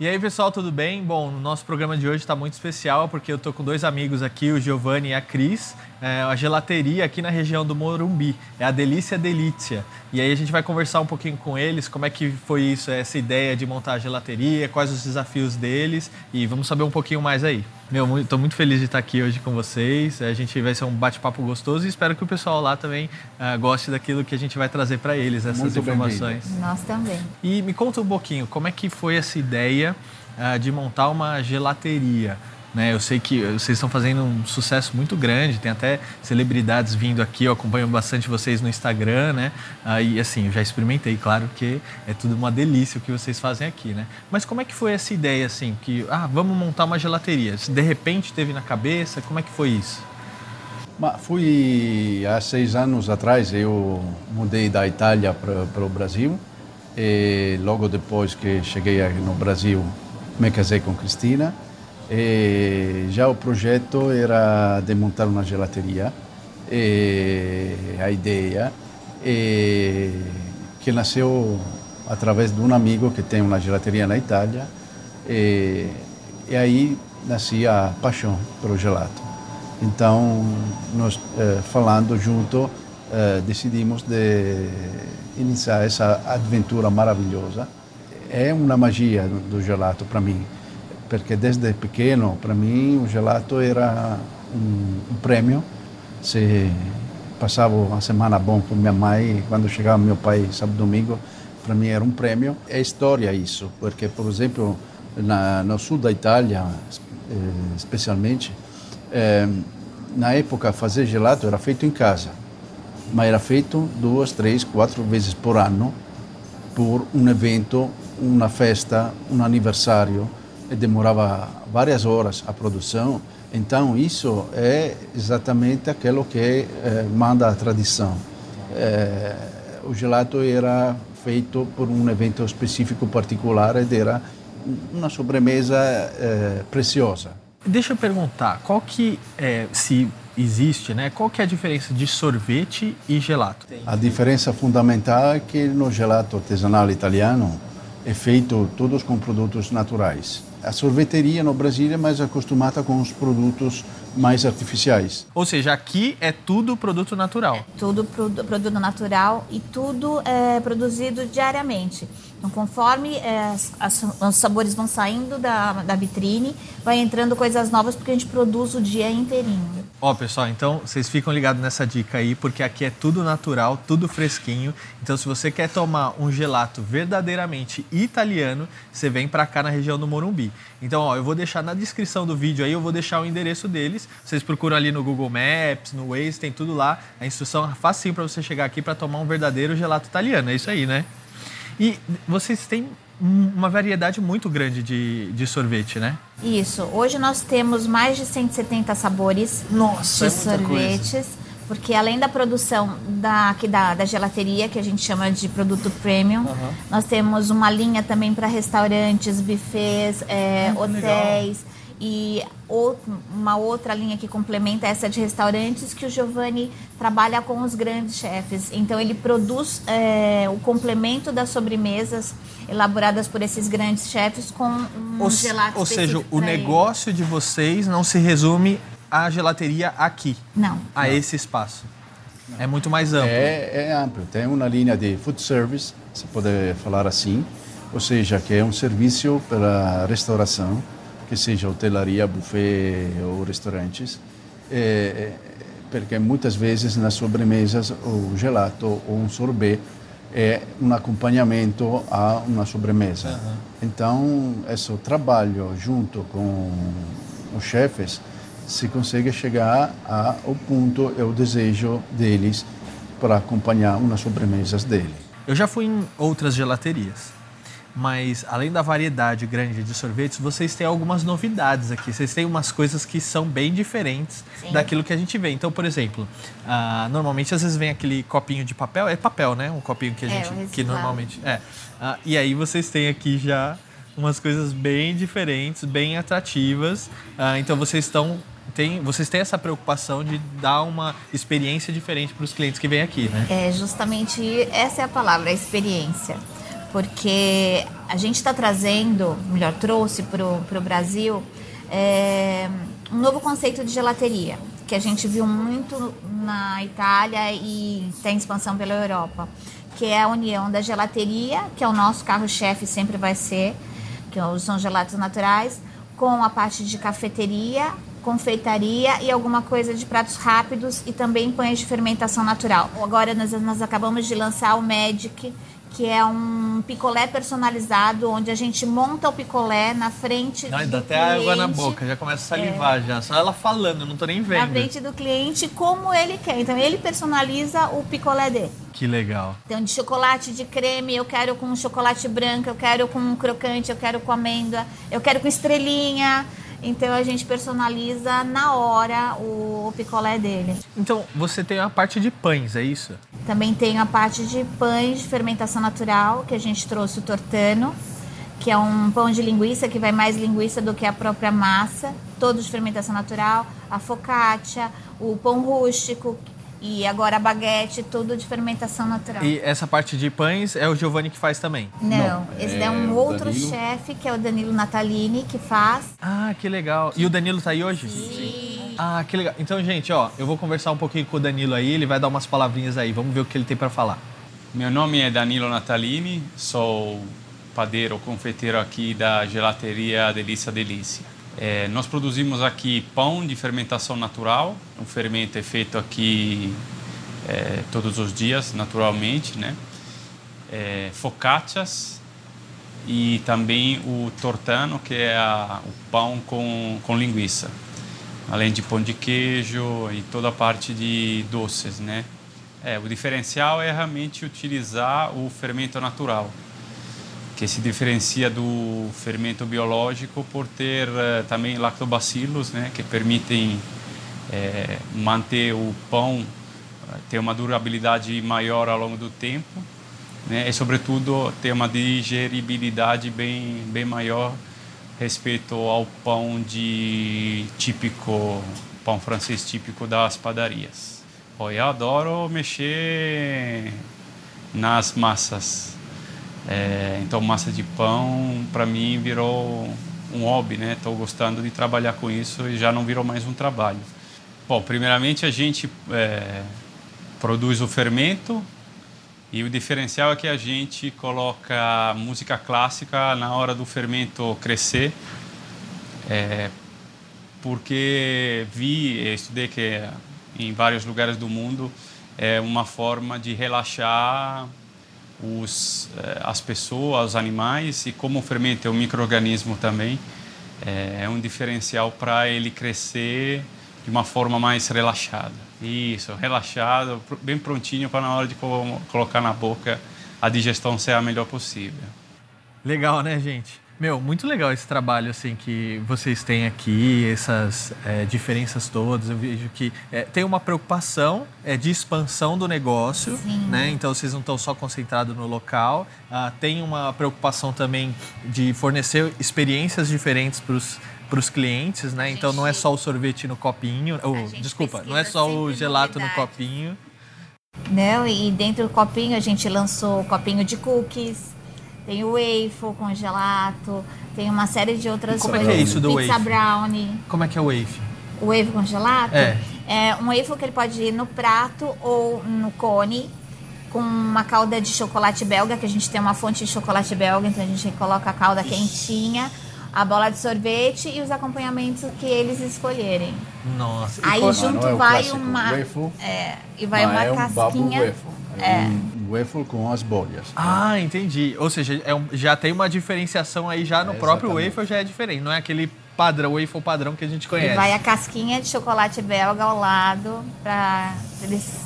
E aí, pessoal, tudo bem? Bom, o nosso programa de hoje está muito especial porque eu tô com dois amigos aqui, o Giovanni e a Cris, é, a gelateria aqui na região do Morumbi, é a Delícia Delícia. E aí a gente vai conversar um pouquinho com eles, como é que foi isso, essa ideia de montar a gelateria, quais os desafios deles e vamos saber um pouquinho mais aí. Meu, estou muito feliz de estar aqui hoje com vocês. A gente vai ser um bate-papo gostoso e espero que o pessoal lá também uh, goste daquilo que a gente vai trazer para eles, essas muito informações. Nós também. E me conta um pouquinho, como é que foi essa ideia uh, de montar uma gelateria? Né? Eu sei que vocês estão fazendo um sucesso muito grande, tem até celebridades vindo aqui, eu acompanho bastante vocês no Instagram, né? Aí, assim, eu já experimentei, claro que é tudo uma delícia o que vocês fazem aqui, né? Mas como é que foi essa ideia, assim, que, ah, vamos montar uma gelateria? De repente teve na cabeça, como é que foi isso? Fui há seis anos atrás, eu mudei da Itália para o Brasil e logo depois que cheguei no Brasil me casei com Cristina e já o projeto era de montar uma gelateria. A ideia que nasceu através de um amigo que tem uma gelateria na Itália. E, e aí nascia a paixão pelo gelato. Então, nós eh, falando junto, eh, decidimos de iniciar essa aventura maravilhosa. É uma magia do gelato para mim perché desde pequeno para mim o gelato era um prêmio. Se passava uma semana bom com minha mãe, quando chegava meu pai sábado domingo, para mim era um prêmio. É história isso, porque, por exemplo, na, no sul da Itália, eh, especialmente, eh, na época fazer gelato era feito em casa, mas era feito duas, três, quatro vezes por ano por um evento, uma festa, um aniversário demorava várias horas a produção. Então, isso é exatamente aquilo que eh, manda a tradição. Eh, o gelato era feito por um evento específico particular e era uma sobremesa eh, preciosa. Deixa eu perguntar, qual que, é, se existe, né? Qual que é a diferença de sorvete e gelato? A diferença fundamental é que no gelato artesanal italiano é feito todos com produtos naturais a sorveteria no Brasil é mais acostumada com os produtos mais artificiais. Ou seja, aqui é tudo produto natural. É tudo produto natural e tudo é produzido diariamente. Então, conforme é, as, as, os sabores vão saindo da, da vitrine, vai entrando coisas novas porque a gente produz o dia inteirinho. Ó, pessoal, então vocês ficam ligados nessa dica aí, porque aqui é tudo natural, tudo fresquinho. Então, se você quer tomar um gelato verdadeiramente italiano, você vem para cá na região do Morumbi. Então, ó, eu vou deixar na descrição do vídeo aí, eu vou deixar o endereço deles. Vocês procuram ali no Google Maps, no Waze, tem tudo lá. A instrução é facinho para você chegar aqui para tomar um verdadeiro gelato italiano. É isso aí, né? E vocês têm uma variedade muito grande de, de sorvete, né? Isso. Hoje nós temos mais de 170 sabores Nossa, de é sorvetes. Coisa. Porque além da produção da, aqui da, da gelateria, que a gente chama de produto premium, uhum. nós temos uma linha também para restaurantes, buffets, é, hum, hotéis. Legal e uma outra linha que complementa essa de restaurantes que o Giovanni trabalha com os grandes chefes. Então ele produz é, o complemento das sobremesas elaboradas por esses grandes chefes com um ou, gelato Ou seja, o negócio de vocês não se resume à gelateria aqui. Não. A não. esse espaço. Não. É muito mais amplo. É, é amplo. Tem uma linha de food service, se pode falar assim, ou seja, que é um serviço para restauração que seja hotelaria, buffet ou restaurantes, é, porque muitas vezes nas sobremesas o gelato ou um sorbet é um acompanhamento a uma sobremesa. Uhum. Então, esse trabalho junto com os chefes se consegue chegar ao ponto e o desejo deles para acompanhar umas sobremesas dele. Eu já fui em outras gelaterias mas além da variedade grande de sorvetes, vocês têm algumas novidades aqui. Vocês têm umas coisas que são bem diferentes Sim. daquilo que a gente vê. Então, por exemplo, uh, normalmente às vezes vem aquele copinho de papel, é papel, né? Um copinho que a é, gente é, que normalmente é. Uh, e aí vocês têm aqui já umas coisas bem diferentes, bem atrativas. Uh, então vocês estão tem, vocês têm essa preocupação de dar uma experiência diferente para os clientes que vêm aqui, né? É justamente essa é a palavra, a experiência porque a gente está trazendo, melhor, trouxe para o Brasil é, um novo conceito de gelateria, que a gente viu muito na Itália e tem expansão pela Europa, que é a união da gelateria, que é o nosso carro-chefe sempre vai ser, que são gelatos naturais, com a parte de cafeteria, confeitaria e alguma coisa de pratos rápidos e também pães de fermentação natural. Agora nós, nós acabamos de lançar o Magic, que é um picolé personalizado, onde a gente monta o picolé na frente não, do dá até cliente. água na boca, já começa a salivar é. já. Só ela falando, eu não tô nem vendo. Na frente do cliente, como ele quer. Então ele personaliza o picolé dele. Que legal. Então, de chocolate de creme, eu quero com chocolate branco, eu quero com crocante, eu quero com amêndoa, eu quero com estrelinha. Então a gente personaliza na hora o, picolé dele. Então você tem a parte de pães, é isso? Também tem a parte de pães de fermentação natural, que a gente trouxe o tortano, que é um pão de linguiça que vai mais linguiça do que a própria massa, todo de fermentação natural, a focaccia, o pão rústico, e agora a baguete, tudo de fermentação natural. E essa parte de pães é o Giovanni que faz também? Não, Não esse é, é um outro chefe, que é o Danilo Natalini, que faz. Ah, que legal. E o Danilo tá aí hoje? Sim. Ah, que legal. Então, gente, ó, eu vou conversar um pouquinho com o Danilo aí, ele vai dar umas palavrinhas aí. Vamos ver o que ele tem para falar. Meu nome é Danilo Natalini, sou padeiro, confeiteiro aqui da gelateria Delícia Delícia. É, nós produzimos aqui pão de fermentação natural, o fermento é feito aqui é, todos os dias, naturalmente, né? É, focaccias e também o tortano, que é a, o pão com, com linguiça, além de pão de queijo e toda a parte de doces, né? É, o diferencial é realmente utilizar o fermento natural que se diferencia do fermento biológico por ter uh, também lactobacilos, né, que permitem é, manter o pão uh, ter uma durabilidade maior ao longo do tempo, né, e sobretudo ter uma digeribilidade bem bem maior respeito ao pão de típico pão francês típico das padarias. Eu adoro mexer nas massas é, então, massa de pão, para mim, virou um hobby, né? Estou gostando de trabalhar com isso e já não virou mais um trabalho. Bom, primeiramente a gente é, produz o fermento e o diferencial é que a gente coloca música clássica na hora do fermento crescer, é, porque vi, estudei que em vários lugares do mundo é uma forma de relaxar os, eh, as pessoas, os animais e como o fermento é um microorganismo também, é, é um diferencial para ele crescer de uma forma mais relaxada. Isso, relaxado, bem prontinho para na hora de colocar na boca a digestão ser a melhor possível. Legal, né, gente? Meu, muito legal esse trabalho assim que vocês têm aqui, essas é, diferenças todas. Eu vejo que é, tem uma preocupação é, de expansão do negócio, Sim. né? Então vocês não estão só concentrados no local. Ah, tem uma preocupação também de fornecer experiências diferentes para os para os clientes, né? Então não é só o sorvete no copinho, ou, desculpa, não é só o gelato no copinho. Não, e dentro do copinho a gente lançou o copinho de cookies, tem o waffle congelato, tem uma série de outras Como coisas. é que é isso do Pizza waffle? brownie. Como é que é o waffle? O waffle congelato? É. É um waffle que ele pode ir no prato ou no cone com uma calda de chocolate belga, que a gente tem uma fonte de chocolate belga, então a gente coloca a calda quentinha, a bola de sorvete e os acompanhamentos que eles escolherem. Nossa. Aí junto é vai uma waffle, é, e vai uma é casquinha. Um é. Um waffle com as bolhas. Ah, entendi. Ou seja, é um, já tem uma diferenciação aí já no é, próprio waffle já é diferente. Não é aquele padrão, waffle padrão que a gente conhece. E vai a casquinha de chocolate belga ao lado para eles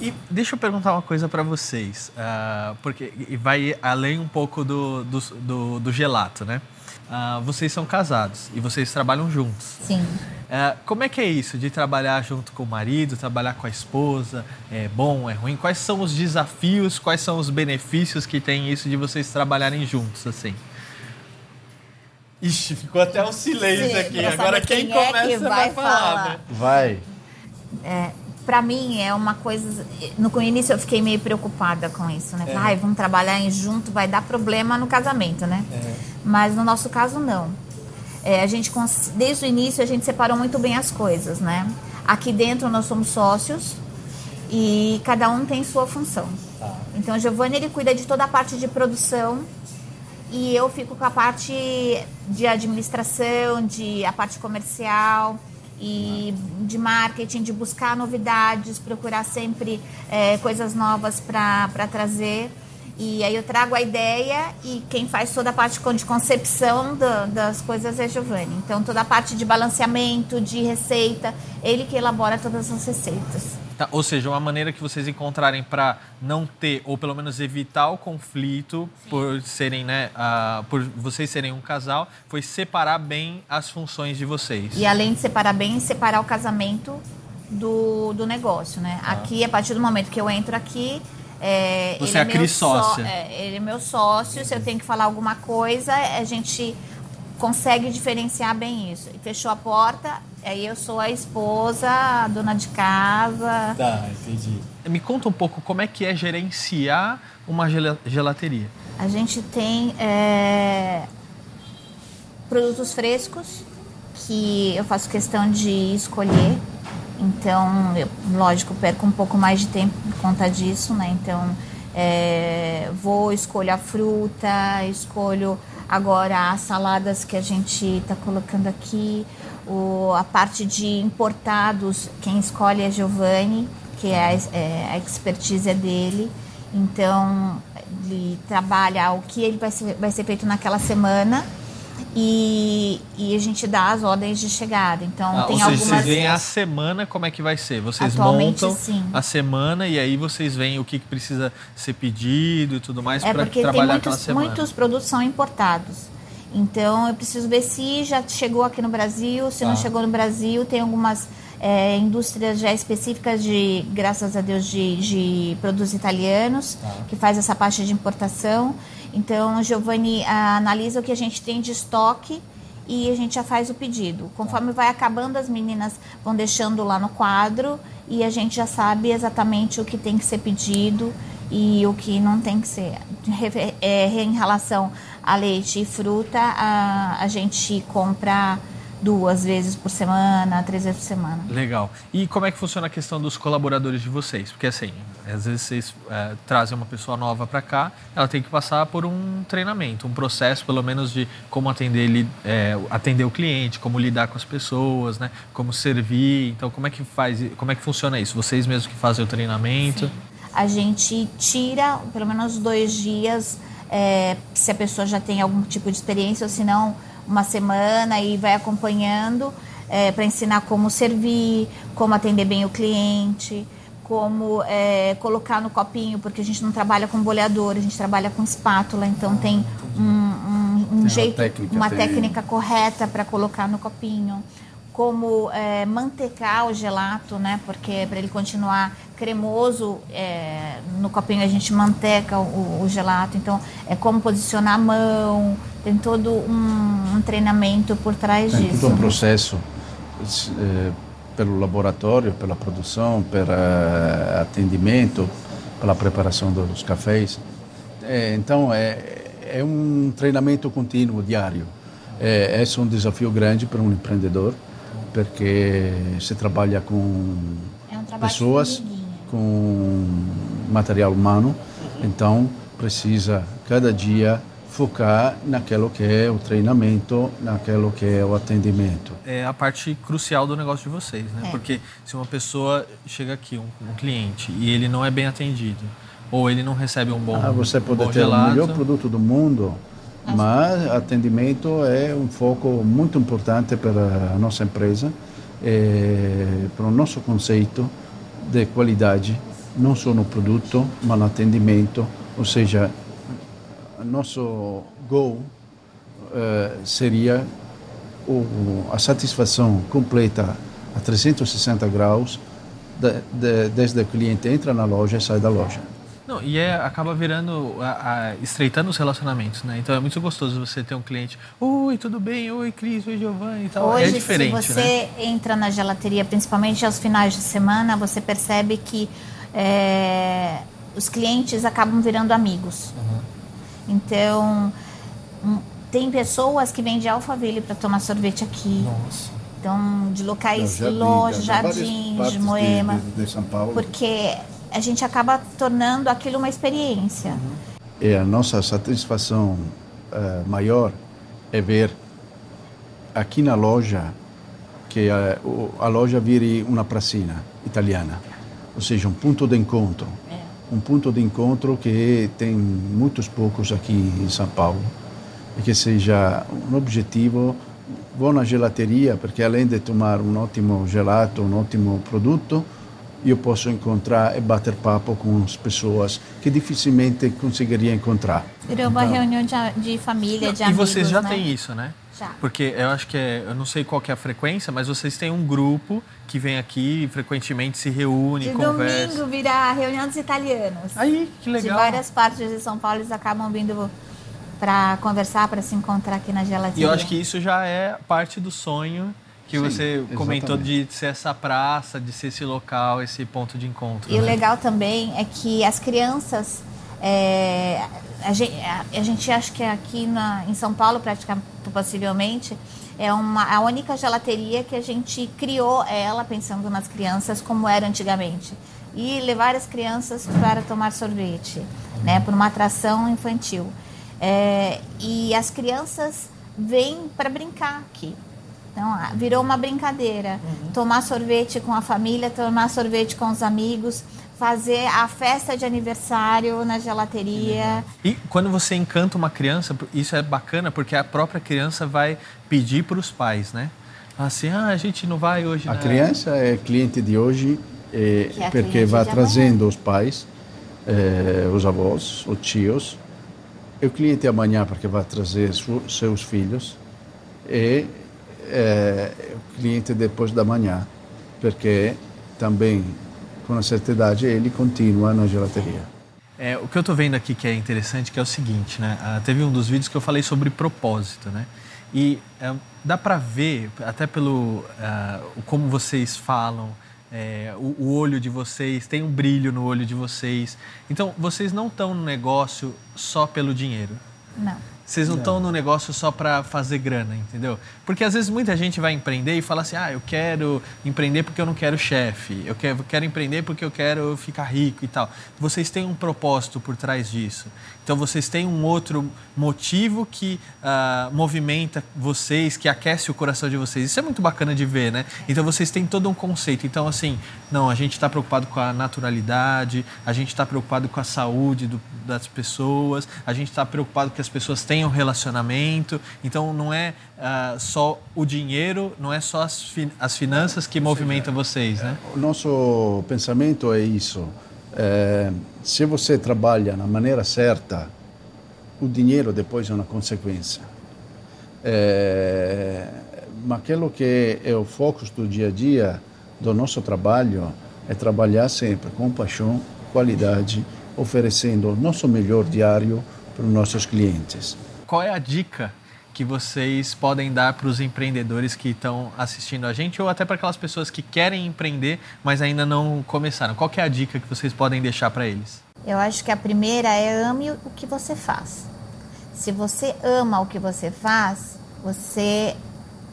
e deixa eu perguntar uma coisa para vocês, uh, porque vai além um pouco do, do, do, do gelato, né? Uh, vocês são casados e vocês trabalham juntos. Sim. É, como é que é isso de trabalhar junto com o marido, trabalhar com a esposa? É bom, é ruim? Quais são os desafios, quais são os benefícios que tem isso de vocês trabalharem juntos assim? Ixi, ficou até um silêncio Sim, aqui. Agora quem, quem é começa que vai, vai falar. falar. Né? Vai. É, para mim é uma coisa. No início eu fiquei meio preocupada com isso, né? É. Ai, vamos trabalhar em junto, vai dar problema no casamento, né? É. Mas no nosso caso não. É, a gente desde o início a gente separou muito bem as coisas, né? Aqui dentro nós somos sócios e cada um tem sua função. Tá. Então o Giovanni ele cuida de toda a parte de produção e eu fico com a parte de administração, de a parte comercial e de marketing, de buscar novidades, procurar sempre é, coisas novas para trazer. E aí eu trago a ideia e quem faz toda a parte de concepção das coisas é Giovanni. Então toda a parte de balanceamento, de receita, ele que elabora todas as receitas. Tá, ou seja, uma maneira que vocês encontrarem para não ter, ou pelo menos evitar o conflito Sim. por serem, né, uh, por vocês serem um casal, foi separar bem as funções de vocês. E além de separar bem, separar o casamento do, do negócio, né? Ah. Aqui, a partir do momento que eu entro aqui, é, Você é a Cris sócia. é, ele é meu sócio. Se eu tenho que falar alguma coisa, a gente consegue diferenciar bem isso. Fechou a porta, aí eu sou a esposa, a dona de casa. Tá, entendi. Me conta um pouco como é que é gerenciar uma gelateria. A gente tem é, produtos frescos que eu faço questão de escolher. Então, eu, lógico, perco um pouco mais de tempo por conta disso, né? Então, é, vou, escolho a fruta, escolho agora as saladas que a gente está colocando aqui, o, a parte de importados, quem escolhe é Giovanni, que é a, é, a expertise é dele. Então, ele trabalha o que ele vai ser, vai ser feito naquela semana e, e a gente dá as ordens de chegada. Então ah, tem ou algumas. Vocês veem a semana como é que vai ser. Vocês montam sim. a semana e aí vocês veem o que precisa ser pedido e tudo mais é para trabalhar aquela semana. Muitos produtos são importados. Então eu preciso ver se já chegou aqui no Brasil, se não tá. chegou no Brasil, tem algumas é, indústrias já específicas de, graças a Deus, de, de produtos italianos, tá. que faz essa parte de importação. Então, o Giovanni ah, analisa o que a gente tem de estoque e a gente já faz o pedido. Conforme vai acabando, as meninas vão deixando lá no quadro e a gente já sabe exatamente o que tem que ser pedido e o que não tem que ser. É, em relação a leite e fruta, a, a gente compra duas vezes por semana, três vezes por semana. Legal. E como é que funciona a questão dos colaboradores de vocês? Porque assim, às vezes vocês é, trazem uma pessoa nova para cá, ela tem que passar por um treinamento, um processo pelo menos de como atender, é, atender o cliente, como lidar com as pessoas, né? Como servir. Então, como é que faz, como é que funciona isso? Vocês mesmos que fazem o treinamento? Sim. A gente tira pelo menos dois dias, é, se a pessoa já tem algum tipo de experiência, ou se não uma semana e vai acompanhando é, para ensinar como servir, como atender bem o cliente, como é, colocar no copinho, porque a gente não trabalha com boleador, a gente trabalha com espátula, então tem um, um, um jeito, uma técnica, uma técnica correta para colocar no copinho como é, mantecar o gelato, né? Porque para ele continuar cremoso, é, no copinho a gente manteca o, o, gelato. Então, é como posicionar a mão. Tem todo um, um treinamento por trás tem disso. Todo um processo é, pelo laboratório, pela produção, pelo atendimento, pela preparação dos cafés. É, então, é, é um treinamento contínuo, diário. É, esse é um desafio grande para um empreendedor porque se trabalha com é um pessoas, com material humano, então precisa cada dia focar naquilo que é o treinamento, naquilo que é o atendimento. É a parte crucial do negócio de vocês, né? É. Porque se uma pessoa chega aqui, um, um, cliente, e ele não é bem atendido, ou ele não recebe um bom ah, Você pode ter gelato. o melhor produto do mundo, mas atendimento é um foco muito importante para a nossa empresa, é, para o nosso conceito de qualidade, não só no produto, mas no atendimento, ou seja, nosso goal é, seria o, a satisfação completa a 360 graus de, de, desde o cliente entra na loja e sai da loja. Não, e é, acaba virando, a, a, estreitando os relacionamentos, né? Então é muito gostoso você ter um cliente, oi, tudo bem? Oi, Cris, oi, Giovanni e tal. Hoje, é diferente, se você né? entra na gelateria, principalmente aos finais de semana, você percebe que é, os clientes acabam virando amigos. Uhum. Então, um, tem pessoas que vêm de Alphaville para tomar sorvete aqui. Nossa. Então, de locais longe, Jardins, de Moema. De, de, São Paulo. Porque a gente acaba tornando aquilo uma experiência. E a nossa satisfação uh, maior é ver aqui na loja que a, a loja vire uma pracinha italiana, ou seja, um ponto de encontro. É. Um ponto de encontro que tem muitos poucos aqui em São Paulo e que seja um objetivo vou na gelateria porque além de tomar um ótimo gelato, um ótimo produto, eu posso encontrar e bater papo com as pessoas que dificilmente conseguiria encontrar. Virou uma então, reunião de, de família, de e amigos, E vocês já né? têm isso, né? Já. Porque eu acho que é, eu não sei qual é a frequência, mas vocês têm um grupo que vem aqui e frequentemente se reúne, de conversa. domingo vira a reunião dos italianos. Aí, que legal. De várias partes de São Paulo eles acabam vindo para conversar, para se encontrar aqui na gelateria. E eu acho que isso já é parte do sonho que Sim, você exatamente. comentou de ser essa praça, de ser esse local, esse ponto de encontro. E né? o legal também é que as crianças, é, a, gente, a, gente acha que aqui na, em São Paulo, praticamente, possivelmente, é uma, a única gelateria que a gente criou ela pensando nas crianças como era antigamente. E levar as crianças para tomar sorvete, né, por uma atração infantil. É, e as crianças vêm para brincar aqui. Então, virou uma brincadeira. Uhum. Tomar sorvete com a família, tomar sorvete com os amigos, fazer a festa de aniversário na gelateria. E quando você encanta uma criança, isso é bacana porque a própria criança vai pedir para os pais, né? Assim, ah, a gente não vai hoje. A criança é cliente de hoje é, é porque vai trazendo os pais, é, os avós, os tios, o cliente amanhã porque vai trazer seus filhos e é, o cliente depois da manhã porque também com a certa idade ele continua na gelateria. É, o que eu estou vendo aqui que é interessante que é o seguinte, né? Ah, teve um dos vídeos que eu falei sobre propósito, né? E é, dá para ver até pelo uh, como vocês falam, é, o, o, olho de vocês, tem um brilho no olho de vocês. Então, vocês não estão no negócio só pelo dinheiro. Não. Vocês não estão no negócio só para fazer grana, entendeu? Porque às vezes muita gente vai empreender e fala assim: ah, eu quero empreender porque eu não quero chefe, eu quero, quero empreender porque eu quero ficar rico e tal. Vocês têm um propósito por trás disso. Então vocês têm um outro motivo que uh, movimenta vocês, que aquece o coração de vocês. Isso é muito bacana de ver, né? Então vocês têm todo um conceito. Então, assim, não, a gente está preocupado com a naturalidade, a gente está preocupado com a saúde do, das pessoas, a gente está preocupado que as pessoas tenham relacionamento. Então não é uh, só o dinheiro, não é só as, fi as finanças que movimentam vocês, né? O nosso pensamento é isso. É, se você trabalha na maneira certa, o dinheiro depois é uma consequência. É, mas aquilo que é o foco do dia a dia do nosso trabalho é trabalhar sempre com paixão, qualidade, oferecendo o nosso melhor diário para os nossos clientes. Qual é a dica que vocês podem dar para os empreendedores que estão assistindo a gente ou até para aquelas pessoas que querem empreender, mas ainda não começaram? Qual é a dica que vocês podem deixar para eles? Eu acho que a primeira é ame o que você faz. Se você ama o que você faz, você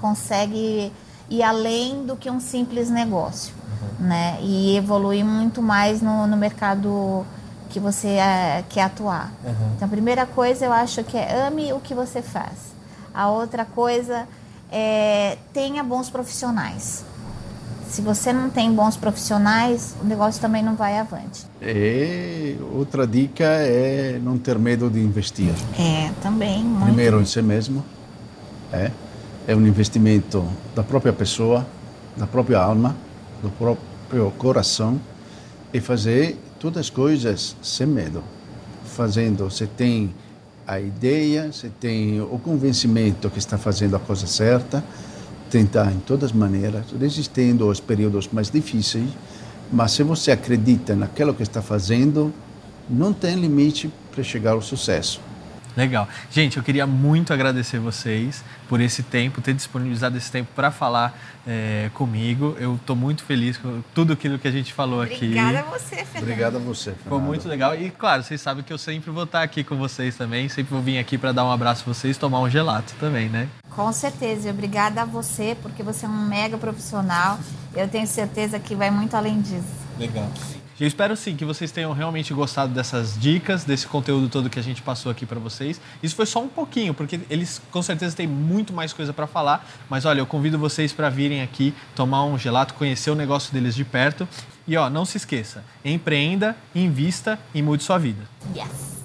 consegue ir além do que um simples negócio, uhum. né? E evoluir muito mais no, no mercado que você é, quer atuar. Uhum. Então, a primeira coisa eu acho que é ame o que você faz. A outra coisa é tenha bons profissionais. Se você não tem bons profissionais, o negócio também não vai avante. E outra dica é não ter medo de investir. É, também. Muito. Primeiro em si mesmo. É, é um investimento da própria pessoa, da própria alma, do próprio coração e fazer todas as coisas sem medo. Fazendo, você tem a ideia, você tem o convencimento que está fazendo a coisa certa, tentar em todas as maneiras, resistindo aos períodos mais difíceis, mas se você acredita naquilo que está fazendo, não tem limite para chegar ao sucesso. Legal. Gente, eu queria muito agradecer vocês por esse tempo, ter disponibilizado esse tempo para falar é, comigo. Eu estou muito feliz com tudo aquilo que a gente falou Obrigada aqui. Obrigada a você, Fernando. Obrigado a você, Fernando. Foi muito legal. E, claro, vocês sabem que eu sempre vou estar aqui com vocês também. Sempre vou vir aqui para dar um abraço a vocês tomar um gelato também, né? Com certeza. E obrigada a você, porque você é um mega profissional. Eu tenho certeza que vai muito além disso. Legal. Eu espero sim que vocês tenham realmente gostado dessas dicas, desse conteúdo todo que a gente passou aqui para vocês. Isso foi só um pouquinho, porque eles com certeza têm muito mais coisa para falar. Mas olha, eu convido vocês para virem aqui tomar um gelato, conhecer o negócio deles de perto. E ó, não se esqueça, empreenda, invista e mude sua vida. Yes.